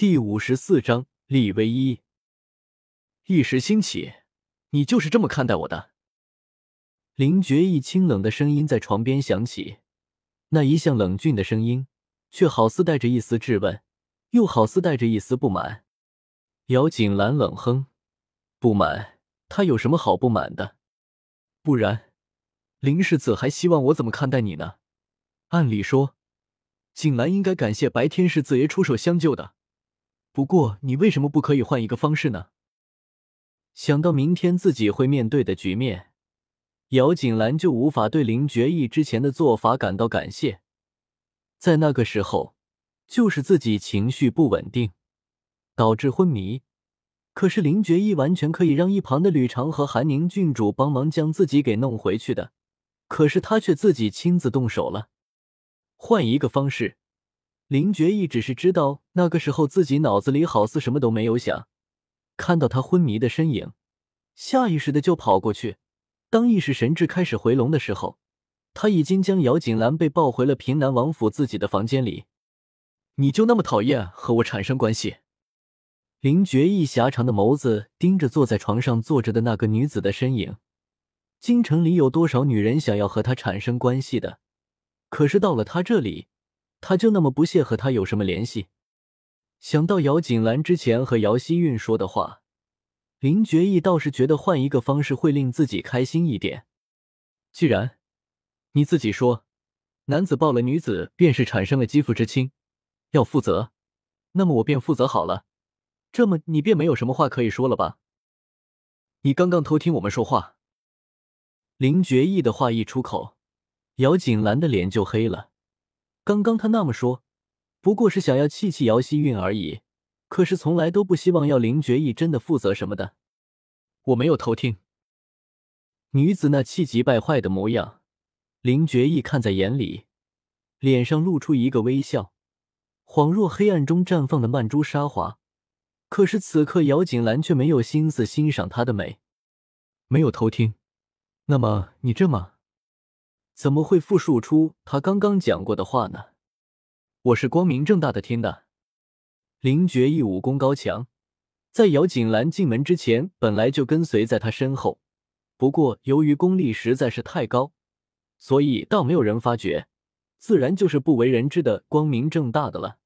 第五十四章立威一。一时兴起，你就是这么看待我的？林觉意清冷的声音在床边响起，那一向冷峻的声音，却好似带着一丝质问，又好似带着一丝不满。姚景兰冷哼：“不满？他有什么好不满的？不然，林世子还希望我怎么看待你呢？按理说，景兰应该感谢白天世子爷出手相救的。”不过，你为什么不可以换一个方式呢？想到明天自己会面对的局面，姚锦兰就无法对林觉意之前的做法感到感谢。在那个时候，就是自己情绪不稳定，导致昏迷。可是林觉意完全可以让一旁的吕长和韩宁郡主帮忙将自己给弄回去的，可是他却自己亲自动手了。换一个方式。林觉意只是知道，那个时候自己脑子里好似什么都没有想，看到他昏迷的身影，下意识的就跑过去。当意识神智开始回笼的时候，他已经将姚锦兰被抱回了平南王府自己的房间里。你就那么讨厌和我产生关系？林觉意狭长的眸子盯着坐在床上坐着的那个女子的身影。京城里有多少女人想要和他产生关系的？可是到了他这里。他就那么不屑和他有什么联系？想到姚锦兰之前和姚希韵说的话，林觉意倒是觉得换一个方式会令自己开心一点。既然你自己说男子抱了女子便是产生了肌肤之亲，要负责，那么我便负责好了。这么你便没有什么话可以说了吧？你刚刚偷听我们说话。林觉意的话一出口，姚锦兰的脸就黑了。刚刚他那么说，不过是想要气气姚希韵而已，可是从来都不希望要林觉意真的负责什么的。我没有偷听。女子那气急败坏的模样，林觉意看在眼里，脸上露出一个微笑，恍若黑暗中绽放的曼珠沙华。可是此刻姚锦兰却没有心思欣赏她的美，没有偷听。那么你这么？怎么会复述出他刚刚讲过的话呢？我是光明正大的听的。林觉意武功高强，在姚锦兰进门之前，本来就跟随在他身后。不过由于功力实在是太高，所以倒没有人发觉，自然就是不为人知的光明正大的了。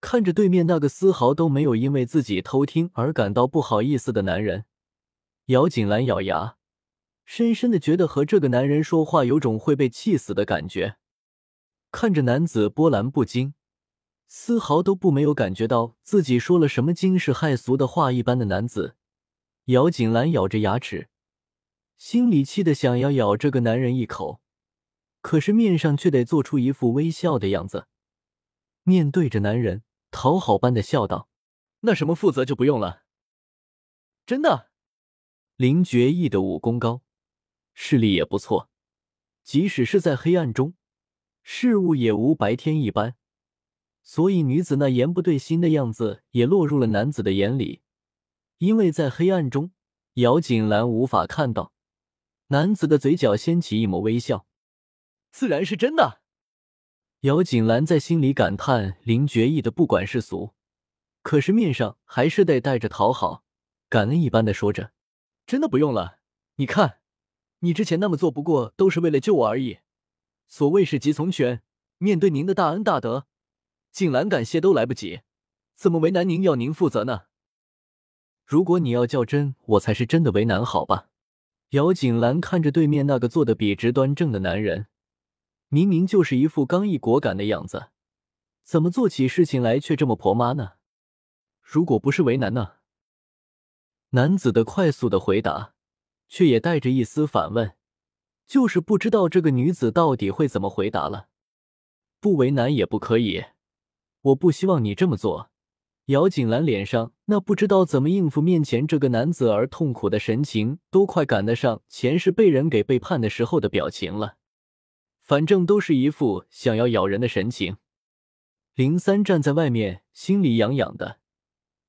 看着对面那个丝毫都没有因为自己偷听而感到不好意思的男人，姚锦兰咬牙。深深的觉得和这个男人说话有种会被气死的感觉。看着男子波澜不惊，丝毫都不没有感觉到自己说了什么惊世骇俗的话一般的男子，姚锦兰咬着牙齿，心里气得想要咬这个男人一口，可是面上却得做出一副微笑的样子，面对着男人讨好般的笑道：“那什么负责就不用了。”真的，林觉意的武功高。视力也不错，即使是在黑暗中，事物也无白天一般。所以女子那言不对心的样子也落入了男子的眼里。因为在黑暗中，姚锦兰无法看到男子的嘴角掀起一抹微笑。自然是真的。姚锦兰在心里感叹林觉意的不管世俗，可是面上还是得带着讨好、感恩一般的说着：“真的不用了，你看。”你之前那么做，不过都是为了救我而已。所谓是急从权，面对您的大恩大德，景兰感谢都来不及，怎么为难您要您负责呢？如果你要较真，我才是真的为难，好吧？姚锦兰看着对面那个坐得笔直端正的男人，明明就是一副刚毅果敢的样子，怎么做起事情来却这么婆妈呢？如果不是为难呢？男子的快速的回答。却也带着一丝反问，就是不知道这个女子到底会怎么回答了。不为难也不可以，我不希望你这么做。姚锦兰脸上那不知道怎么应付面前这个男子而痛苦的神情，都快赶得上前世被人给背叛的时候的表情了。反正都是一副想要咬人的神情。林三站在外面，心里痒痒的，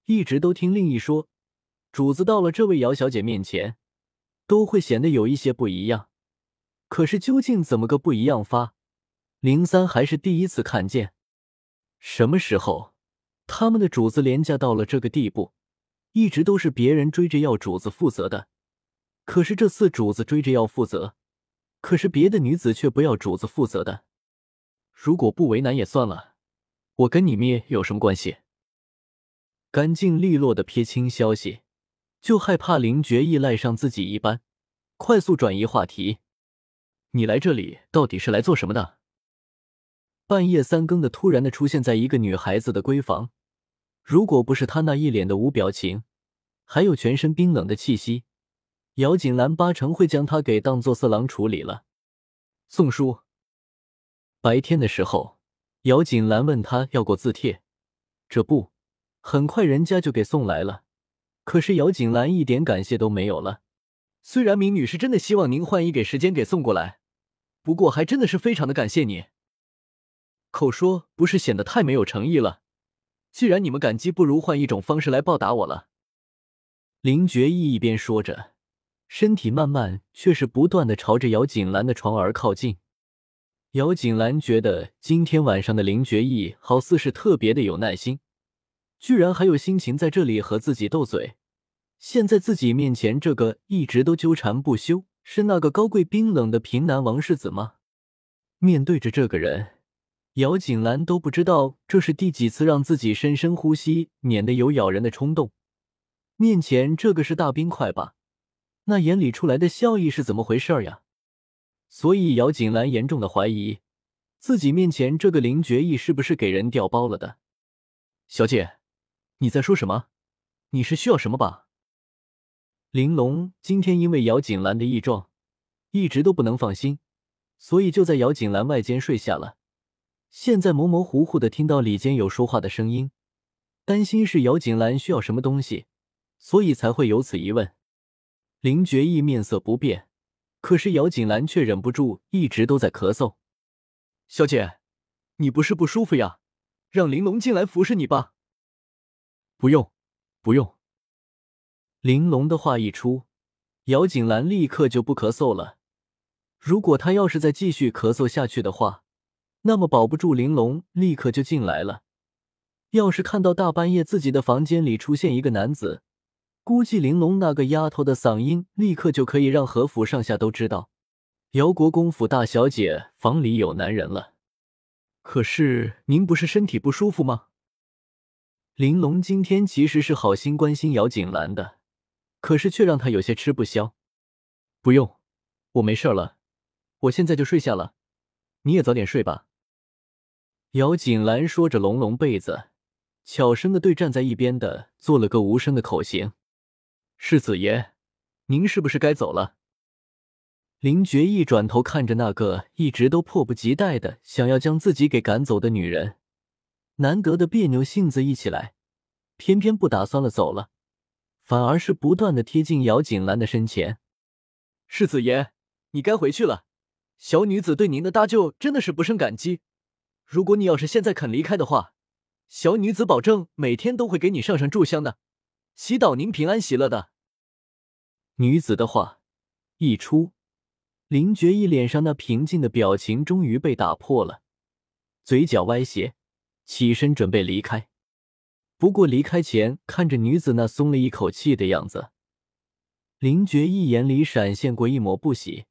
一直都听令一说，主子到了这位姚小姐面前。都会显得有一些不一样，可是究竟怎么个不一样法？林三还是第一次看见。什么时候他们的主子廉价到了这个地步，一直都是别人追着要主子负责的。可是这次主子追着要负责，可是别的女子却不要主子负责的。如果不为难也算了，我跟你灭有什么关系？干净利落的撇清消息，就害怕林觉意赖上自己一般，快速转移话题。你来这里到底是来做什么的？半夜三更的突然的出现在一个女孩子的闺房，如果不是她那一脸的无表情，还有全身冰冷的气息。姚锦兰八成会将他给当做色狼处理了。宋叔。白天的时候，姚锦兰问他要过字帖，这不，很快人家就给送来了。可是姚锦兰一点感谢都没有了。虽然明女士真的希望您换一给时间给送过来，不过还真的是非常的感谢你。口说不是显得太没有诚意了。既然你们感激，不如换一种方式来报答我了。林觉意一边说着。身体慢慢却是不断的朝着姚锦兰的床而靠近。姚锦兰觉得今天晚上的林觉意好似是特别的有耐心，居然还有心情在这里和自己斗嘴。现在自己面前这个一直都纠缠不休，是那个高贵冰冷的平南王世子吗？面对着这个人，姚锦兰都不知道这是第几次让自己深深呼吸，免得有咬人的冲动。面前这个是大冰块吧？那眼里出来的笑意是怎么回事呀？所以姚锦兰严重的怀疑，自己面前这个林觉意是不是给人调包了的？小姐，你在说什么？你是需要什么吧？玲珑今天因为姚锦兰的异状，一直都不能放心，所以就在姚锦兰外间睡下了。现在模模糊糊的听到里间有说话的声音，担心是姚锦兰需要什么东西，所以才会有此疑问。林觉意面色不变，可是姚锦兰却忍不住一直都在咳嗽。小姐，你不是不舒服呀？让玲珑进来服侍你吧。不用，不用。玲珑的话一出，姚锦兰立刻就不咳嗽了。如果她要是再继续咳嗽下去的话，那么保不住玲珑立刻就进来了。要是看到大半夜自己的房间里出现一个男子，估计玲珑那个丫头的嗓音，立刻就可以让何府上下都知道，姚国公府大小姐房里有男人了。可是您不是身体不舒服吗？玲珑今天其实是好心关心姚锦兰的，可是却让她有些吃不消。不用，我没事了，我现在就睡下了，你也早点睡吧。姚锦兰说着，拢拢被子，悄声的对站在一边的做了个无声的口型。世子爷，您是不是该走了？林觉一转头看着那个一直都迫不及待的想要将自己给赶走的女人，难得的别扭性子一起来，偏偏不打算了走了，反而是不断的贴近姚锦兰的身前。世子爷，你该回去了。小女子对您的搭救真的是不胜感激。如果你要是现在肯离开的话，小女子保证每天都会给你上上炷香的。祈祷您平安喜乐的女子的话一出，林觉意脸上那平静的表情终于被打破了，嘴角歪斜，起身准备离开。不过离开前，看着女子那松了一口气的样子，林觉意眼里闪现过一抹不喜，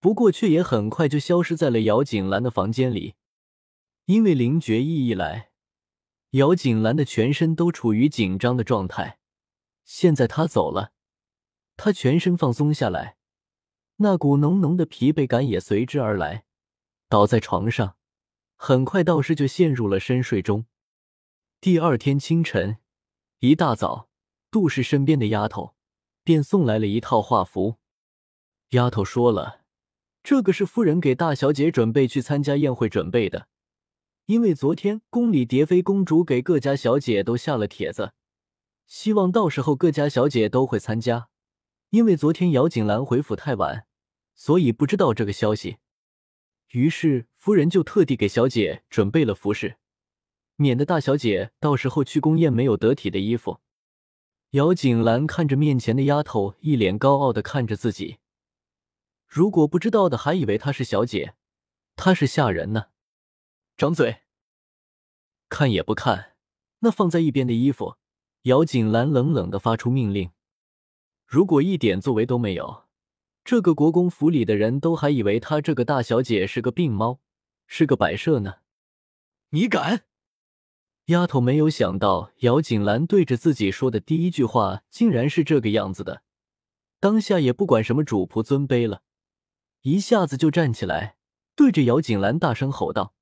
不过却也很快就消失在了姚锦兰的房间里，因为林觉意一来。姚锦兰的全身都处于紧张的状态，现在她走了，她全身放松下来，那股浓浓的疲惫感也随之而来，倒在床上，很快道士就陷入了深睡中。第二天清晨，一大早，杜氏身边的丫头便送来了一套画符。丫头说了，这个是夫人给大小姐准备去参加宴会准备的。因为昨天宫里蝶妃公主给各家小姐都下了帖子，希望到时候各家小姐都会参加。因为昨天姚锦兰回府太晚，所以不知道这个消息。于是夫人就特地给小姐准备了服饰，免得大小姐到时候去宫宴没有得体的衣服。姚锦兰看着面前的丫头，一脸高傲的看着自己。如果不知道的还以为她是小姐，她是下人呢。掌嘴！看也不看，那放在一边的衣服，姚锦兰冷冷的发出命令：如果一点作为都没有，这个国公府里的人都还以为她这个大小姐是个病猫，是个摆设呢。你敢！丫头没有想到姚锦兰对着自己说的第一句话竟然是这个样子的，当下也不管什么主仆尊卑了，一下子就站起来，对着姚锦兰大声吼道：“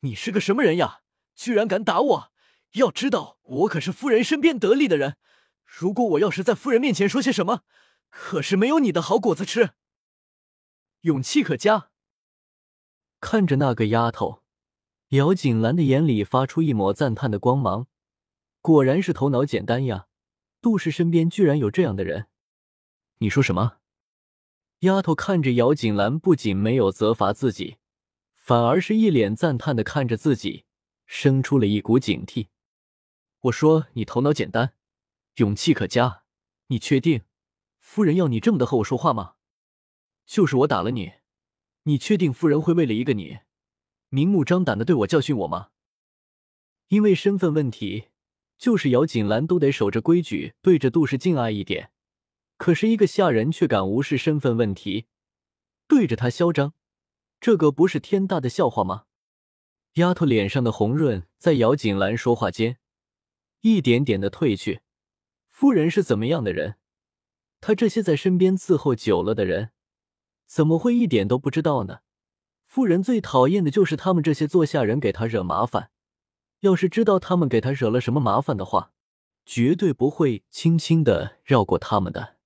你是个什么人呀？居然敢打我！要知道我可是夫人身边得力的人，如果我要是在夫人面前说些什么，可是没有你的好果子吃。勇气可嘉。”看着那个丫头。姚锦兰的眼里发出一抹赞叹的光芒，果然是头脑简单呀！杜氏身边居然有这样的人。你说什么？丫头看着姚锦兰，不仅没有责罚自己，反而是一脸赞叹的看着自己，生出了一股警惕。我说你头脑简单，勇气可嘉，你确定夫人要你这么的和我说话吗？就是我打了你，你确定夫人会为了一个你？明目张胆的对我教训我吗？因为身份问题，就是姚锦兰都得守着规矩，对着杜氏敬爱一点。可是，一个下人却敢无视身份问题，对着他嚣张，这个不是天大的笑话吗？丫头脸上的红润在姚锦兰说话间，一点点的褪去。夫人是怎么样的人？他这些在身边伺候久了的人，怎么会一点都不知道呢？夫人最讨厌的就是他们这些做下人给他惹麻烦。要是知道他们给他惹了什么麻烦的话，绝对不会轻轻的绕过他们的。